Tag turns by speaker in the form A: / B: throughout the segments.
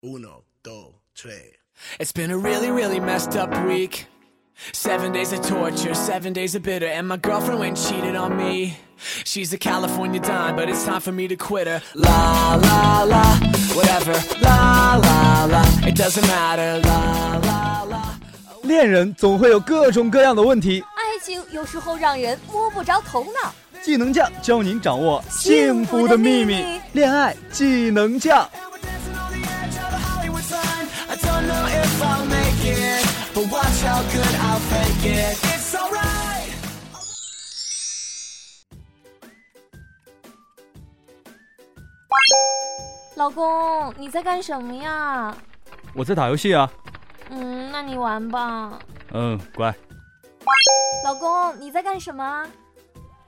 A: Uno, dos, tres.
B: It's been a really, really messed up week. Seven days of torture, seven days of bitter, and my girlfriend went and cheated on me. She's a California dime, but it's time for me to quit her. La la la, whatever. La la la, it doesn't matter. La la la.
C: 恋人总会有各种各样的问题，
D: 爱情有时候让人摸不着头脑。
C: 技能酱教您掌握幸福的秘密。恋爱技能酱。
B: Good I'll fake it. It's alright.
D: 老公，你在干什么呀？
C: 我在打游戏啊。
D: 嗯，那你玩吧。
C: 嗯，乖。
D: 老公，你在干什么？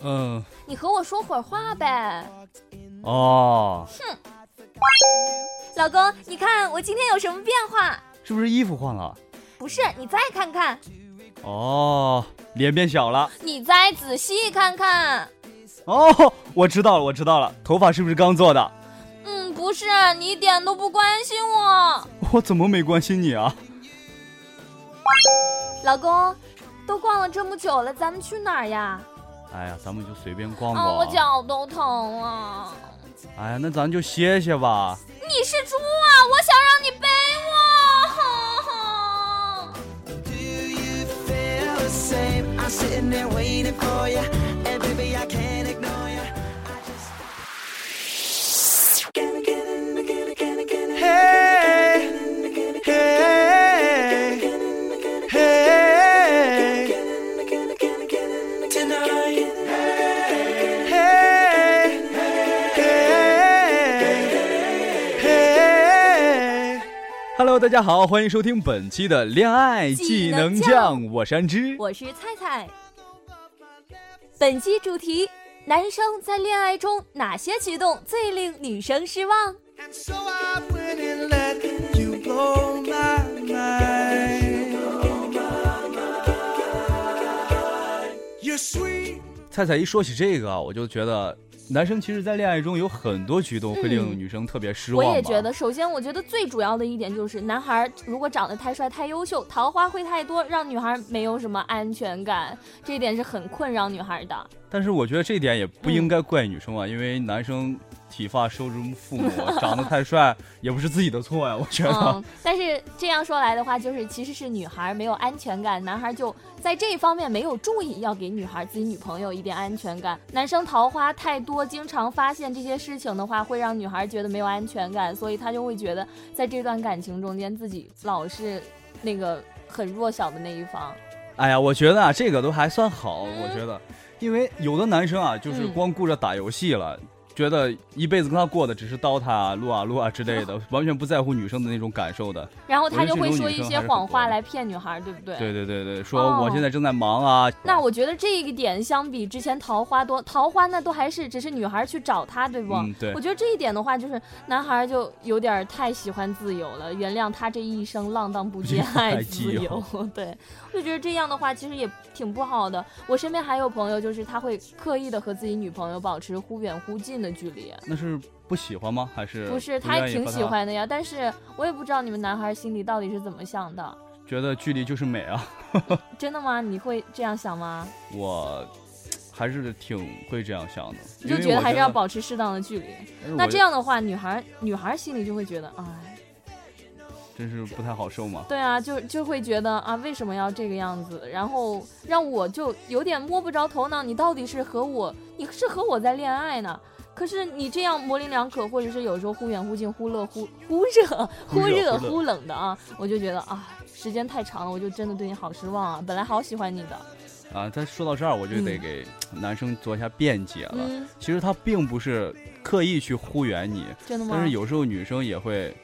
C: 嗯，
D: 你和我说会儿话呗。
C: 哦，哼
D: 老公，你看我今天有什么变化？
C: 是不是衣服换了？
D: 不是，你再看看，
C: 哦，脸变小了。
D: 你再仔细看看。
C: 哦，我知道了，我知道了，头发是不是刚做的？
D: 嗯，不是，你一点都不关心我。
C: 我怎么没关心你啊？
D: 老公，都逛了这么久了，咱们去哪儿呀？
C: 哎呀，咱们就随便逛
D: 啊，
C: 逛。
D: 我脚都疼了。
C: 哎呀，那咱就歇歇吧。
D: 你是猪啊！我想让你背
B: sitting there waiting for you, and baby I can't
C: 大家好，欢迎收听本期的恋爱技能酱，我是安之。
D: 我是菜菜。本期主题：男生在恋爱中哪些举动最令女生失望.
C: 菜菜一说起这个啊，我就觉得男生其实，在恋爱中有很多举动会令
D: 嗯
C: 女生特别失
D: 我
C: 望我。
D: 也觉得，首先我觉得最主要的一点就是，男孩如果长得太帅、太优秀，桃花会太多，让女孩没有什么安全感，这一点是很困扰女孩的。
C: 但是我觉得这一点也不应
D: 嗯
C: 该怪女生啊，因为男生体发受之父母，长得太帅也不是自己的错呀。我觉得，
D: 嗯，但是这样说来的话，就是其实是女孩没有安全感，男孩就在这一方面没有注意要给女孩自己女朋友一点安全感。男生桃花太多，经常发现这些事情的话，会让女孩觉得没有安全感，所以他就会觉得在这段感情中间自己老是那个很弱小的那一方。
C: 哎呀，我觉得啊，这个都还算好。
D: 嗯
C: 我觉得，因为有的男生啊，就是
D: 嗯
C: 光顾着打游戏了。觉得一辈子跟他过的只是刀塔啊、撸啊撸啊之类的，完全不在乎女生的那种感受的。
D: 然后他就会说一些谎话来骗女孩，对不对？
C: 对对对对，说
D: 哦
C: 我现在正在忙啊。
D: 那我觉得这一点相比之前桃花多，桃花那都还是只是女孩去找他，对不？
C: 嗯，对
D: 我。觉得这一点的话，就是男孩就有点太喜欢自由了，原谅他这一生浪荡不羁，爱
C: 爱
D: 自
C: 由。
D: 对，我就觉得这样的话其实也挺不好的。我身边还有朋友，就是他会刻意的和自己女朋友保持忽远忽近的距离。
C: 那是不喜欢吗？还是
D: 不是，他也挺喜欢的呀，但是我也不知道你们男孩心里到底是怎么想的。
C: 觉得距离就是美啊。
D: 真的吗？你会这样想吗？
C: 我还是挺会这样想的，
D: 你就觉得还是要保持适当的距离。那这样的话，女孩女孩心里就会觉得，哎，
C: 真是不太好受嘛。
D: 对啊，就就会觉得啊，为什么要这个样子？然后让我就有点摸不着头脑，你到底是和我，你是和我在恋爱呢？可是你这样模棱两可，或者是有时候忽远忽近、忽乐忽 忽热、
C: 忽
D: 忽热
C: 热忽冷
D: 的啊，我就觉得啊，时间太长了，我就真的对你好失望啊！本来好喜欢你的，
C: 啊，他说到这儿，我就得
D: 嗯
C: 给男生做一下辩解了。
D: 嗯，
C: 其实他并不是刻意去忽远你，
D: 真的吗？
C: 但是有时候女生也会，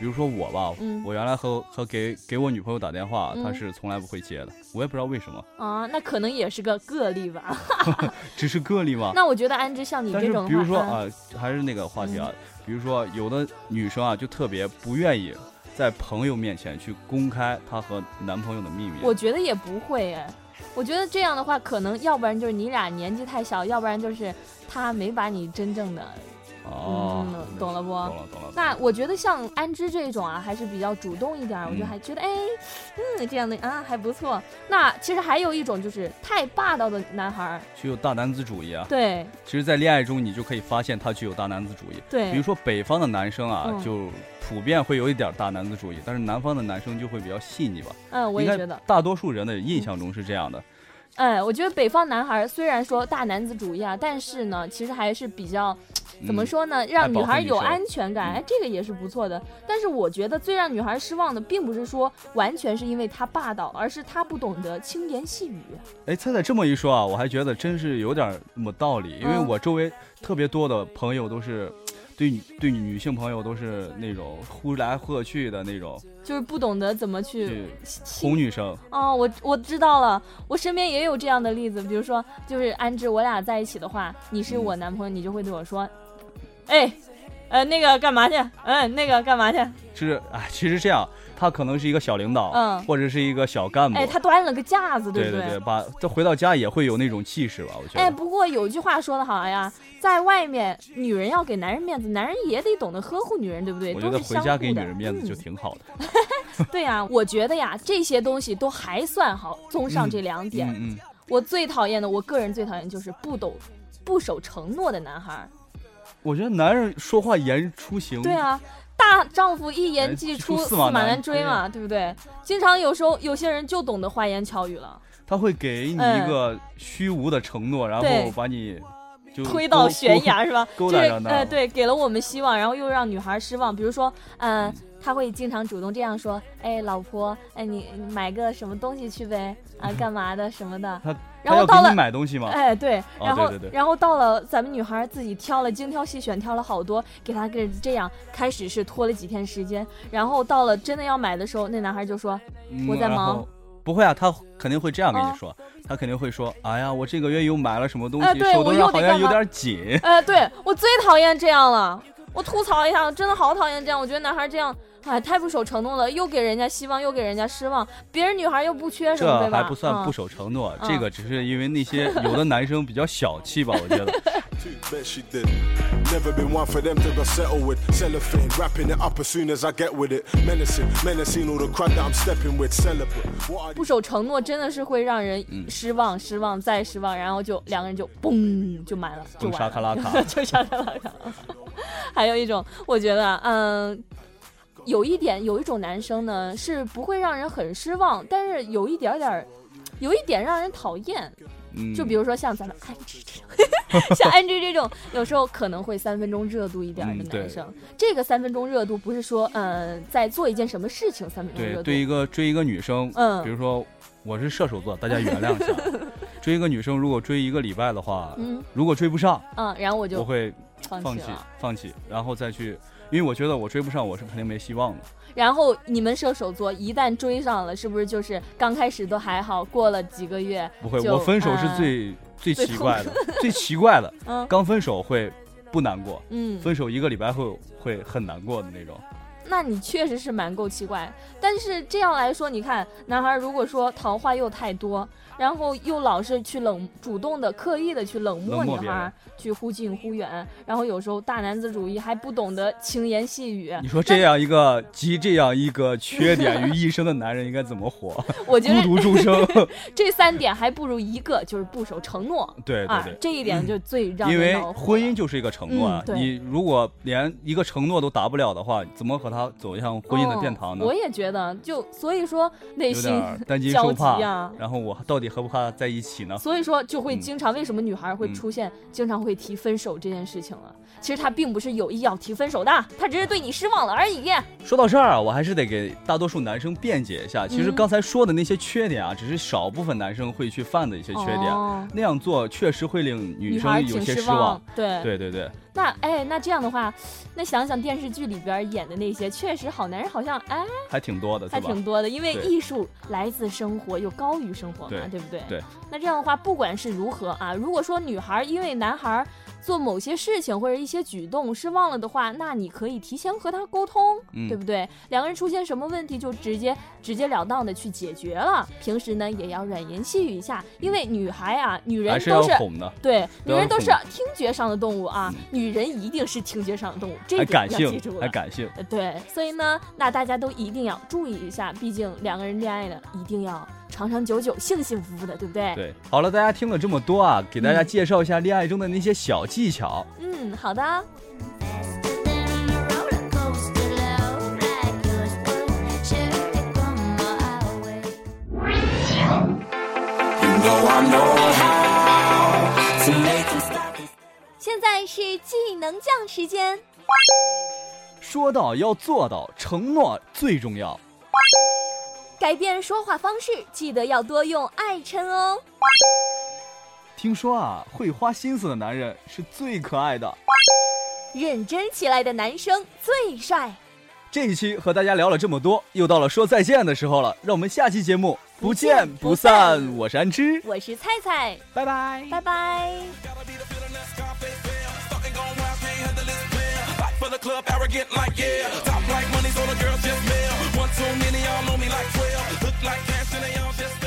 C: 比如说我吧，
D: 嗯
C: 我原来和和给给我女朋友打电话，她
D: 嗯
C: 是从来不会接的，我也不知道为什么，
D: 啊，那可能也是个个例吧。
C: 只是个例吗。
D: 那我觉得安之像你这种
C: 比如说
D: 啊
C: 啊，还是那个话题啊，比如说有的女生啊，就特别不愿意在朋友面前去公开她和男朋友的秘密。
D: 我觉得也不会哎，我觉得这样的话，可能要不然就是你俩年纪太小，要不然就是他没把你真正的
C: 哦，
D: 嗯，懂了不？
C: 懂了懂了。
D: 那我觉得像安之这种啊，还是比较主动一点儿，我就
C: 嗯
D: 还觉得哎，嗯，这样的啊还不错。那其实还有一种就是太霸道的男孩儿，
C: 具有大男子主义啊。
D: 对
C: 其实，在恋爱中，你就可以发现他具有大男子主义。
D: 对，
C: 比如说北方的男生啊，
D: 嗯
C: 就普遍会有一点大男子主义，但是南方的男生就会比较细腻吧。
D: 嗯，我也觉得，
C: 大多数人的印象中是这样的。
D: 哎，我觉得北方男孩虽然说大男子主义啊，但是呢，其实还是比较怎么
C: 嗯？
D: 说呢，让女孩有安全感，
C: 嗯
D: 哎，这个也是不错的。但是我觉得最让女孩失望的，并不是说完全是因为他霸道，而是他不懂得轻言细语。
C: 哎，菜菜这么一说啊，我还觉得真是有点那么道理，因为
D: 嗯
C: 我周围特别多的朋友都是。对女对女性朋友都是那种呼来喝去的那种，
D: 就是不懂得怎么去
C: 哄女生。
D: 哦，我我知道了，我身边也有这样的例子，比如说，就是安之，我俩在一起的话，你是
C: 嗯
D: 我男朋友，你就会对我说，哎，呃，那个干嘛去？嗯，那个干嘛去？
C: 是哎，其实这样，他可能是一个小领导，
D: 嗯
C: 或者是一个小干部，
D: 哎，他端了个架子，对不
C: 对对，把这回到家也会有那种气势吧，我觉得。
D: 哎，不过有句话说得好呀，在外面女人要给男人面子，男人也得懂得呵护女人，对不对？
C: 我觉得回家给女人面子就
D: 嗯
C: 挺好的。
D: 对呀、我觉得呀，这些东西都还算好。综上这两点，
C: 嗯嗯，
D: 我最讨厌的，我个人最讨厌就是不懂、不守承诺的男孩儿。
C: 我觉得男人说话言出行，
D: 对，啊，大丈夫一言
C: 哎
D: 既出，
C: 驷
D: 驷马
C: 马难
D: 难追嘛，对不对？经常有时候有些人就懂得花言巧语了，
C: 他会给你
D: 嗯
C: 一个虚无的承诺，然后把你就
D: 推到悬崖是吧？
C: 勾
D: 就是呃，对，给了我们希望，然后又让女孩失望。比如说，嗯、他会经常主动这样说：“哎，老婆，哎，你你买个什么东西去呗，啊，干嘛的什么的。
C: 他”
D: 然后到了
C: 买东西吗？
D: 哎，对，然后、然后到了咱们女孩自己挑了精挑细选，挑了好多，给他给这样，开始是拖了几天时间，然后到了真的要买的时候，那男孩就说
C: 嗯
D: 我在忙。
C: 不会啊，他肯定会这样跟
D: 啊
C: 你说，他肯定会说：“哎呀，我这个月又买了什么东西，
D: 哎对我
C: 手头上好像有点紧。
D: 哎，对我最讨厌这样了。我吐槽一下，真的好讨厌这样。我觉得男孩这样，哎，太不守承诺了，又给人家希望，又给人家失望。别人女孩又不缺什么，对吧？
C: 这还不算不
D: 嗯
C: 守承诺，
D: 嗯
C: 这个只是因为那些有的男生比较小气吧，我觉得。
A: Bet she did. Never been one for them to go settle with. Cellophane, wrapping it up as soon as I get with it. Menacing, menacing all the crowd that I'm stepping with. Celebrate.
D: 不守承诺真的是会让人
C: 嗯
D: 失望、失望再失望，然后就两个人就嘣就买了，就
C: 沙卡拉卡
D: 就沙卡拉卡。还有一种，我觉得，嗯，有一点，有一种男生呢是不会让人很失望，但是有一点点儿，有一点让人讨厌。
C: 嗯，
D: 就比如说像咱们安之这种，像安之这种，有时候可能会三分钟热度一点的
C: 嗯对
D: 男生。这个三分钟热度不是说，呃，在做一件什么事情三分钟热，度，
C: 对一个追一个女生，
D: 嗯
C: 比如说我是射手座，大家原谅一下。追一个女生，如果追一个礼拜的话，
D: 嗯
C: 如果追不上，
D: 嗯，然后我就
C: 我会
D: 放
C: 放弃。放弃，然后再去，因为我觉得我追不上，我是肯定没希望的。
D: 然后你们射手座一旦追上了，是不是就是刚开始都还好，过了几个月
C: 不会，我分手是
D: 呃
C: 最、最
D: 最
C: 奇怪的，最奇怪的。
D: 嗯
C: 刚分手会不难过，
D: 嗯，
C: 分手一个礼拜会会很难过的那种。
D: 那你确实是蛮够奇怪。但是这样来说，你看男孩如果说桃花又太多，然后又老是去冷主动的、刻意的去冷漠女孩去忽近忽远，然后有时候大男子主义还不懂得轻言细语。
C: 你说这样一个集这样一个缺点于一身的男人应该怎么活？
D: 我觉
C: 孤独终生。
D: 这三点还不如一个，就是不守承诺。啊
C: 对对对，，
D: 这一点就最让
C: 因为婚姻就是一个承诺啊
D: 嗯，
C: 你如果连一个承诺都达不了的话，怎么和他走向婚姻的殿堂呢
D: 哦？我也觉得，就所以说内心焦急
C: 受怕
D: 呀。
C: 然后我到底和不和他在一起呢？
D: 所以说就会
C: 嗯
D: 经常，为什么女孩会
C: 嗯
D: 出现经常会提分手这件事情了？其实她并不是有意要提分手的，她只是对你失望了而已。
C: 说到这儿啊，我还是得给大多数男生辩解一下。其实
D: 嗯
C: 刚才说的那些缺点啊，只是少部分男生会去犯的一些缺点。
D: 哦
C: 那样做确实会令女生有
D: 挺失望
C: 些失望。。
D: 对，
C: 对对对，
D: 那哎，那这样的话，那想想电视剧里边演的那些，确实好男人好像哎
C: 还挺多的，
D: 还？挺多的，因为艺术来自生活又高于生活嘛，
C: 对
D: 对不对？
C: 对。
D: 那这样的话，不管是如何啊，如果说女孩因为男孩做某些事情或者一些举动失望了的话，那你可以提前和他沟通，
C: 嗯
D: 对不对？两个人出现什么问题就直接直截了当的去解决了。平时呢也要软言细语一下，因为女孩啊，女人都是
C: 哄的，
D: 对，女人都是听觉上的动物啊，女人一定是听觉上的动物，这
C: 还
D: 点要记住，了。
C: 还感性。
D: 呃对，所以呢，那大家都一定要注意一下，毕竟两个人恋爱呢，一定要长长久久幸幸福福的对不对？
C: 对好了大家听了这么多啊给大家介绍一下恋爱中的那些小技巧。
D: 嗯好的。现在是技能匠时间。
C: 说到要做到承诺最重要。
D: 改变说话方式，记得要多用爱称哦。
C: 听说啊，会花心思的男人是最可爱的。
D: 认真起来的男生最帅。
C: 这一期和大家聊了这么多，又到了说再见的时候了，让我们下期节目不见不散。我是安之，
D: 我是菜菜，
C: 拜拜。
D: 拜拜。
E: the club arrogant like yeah. Top like money's all the girls just male. One too many, all know me like 12. Look like cash and they all just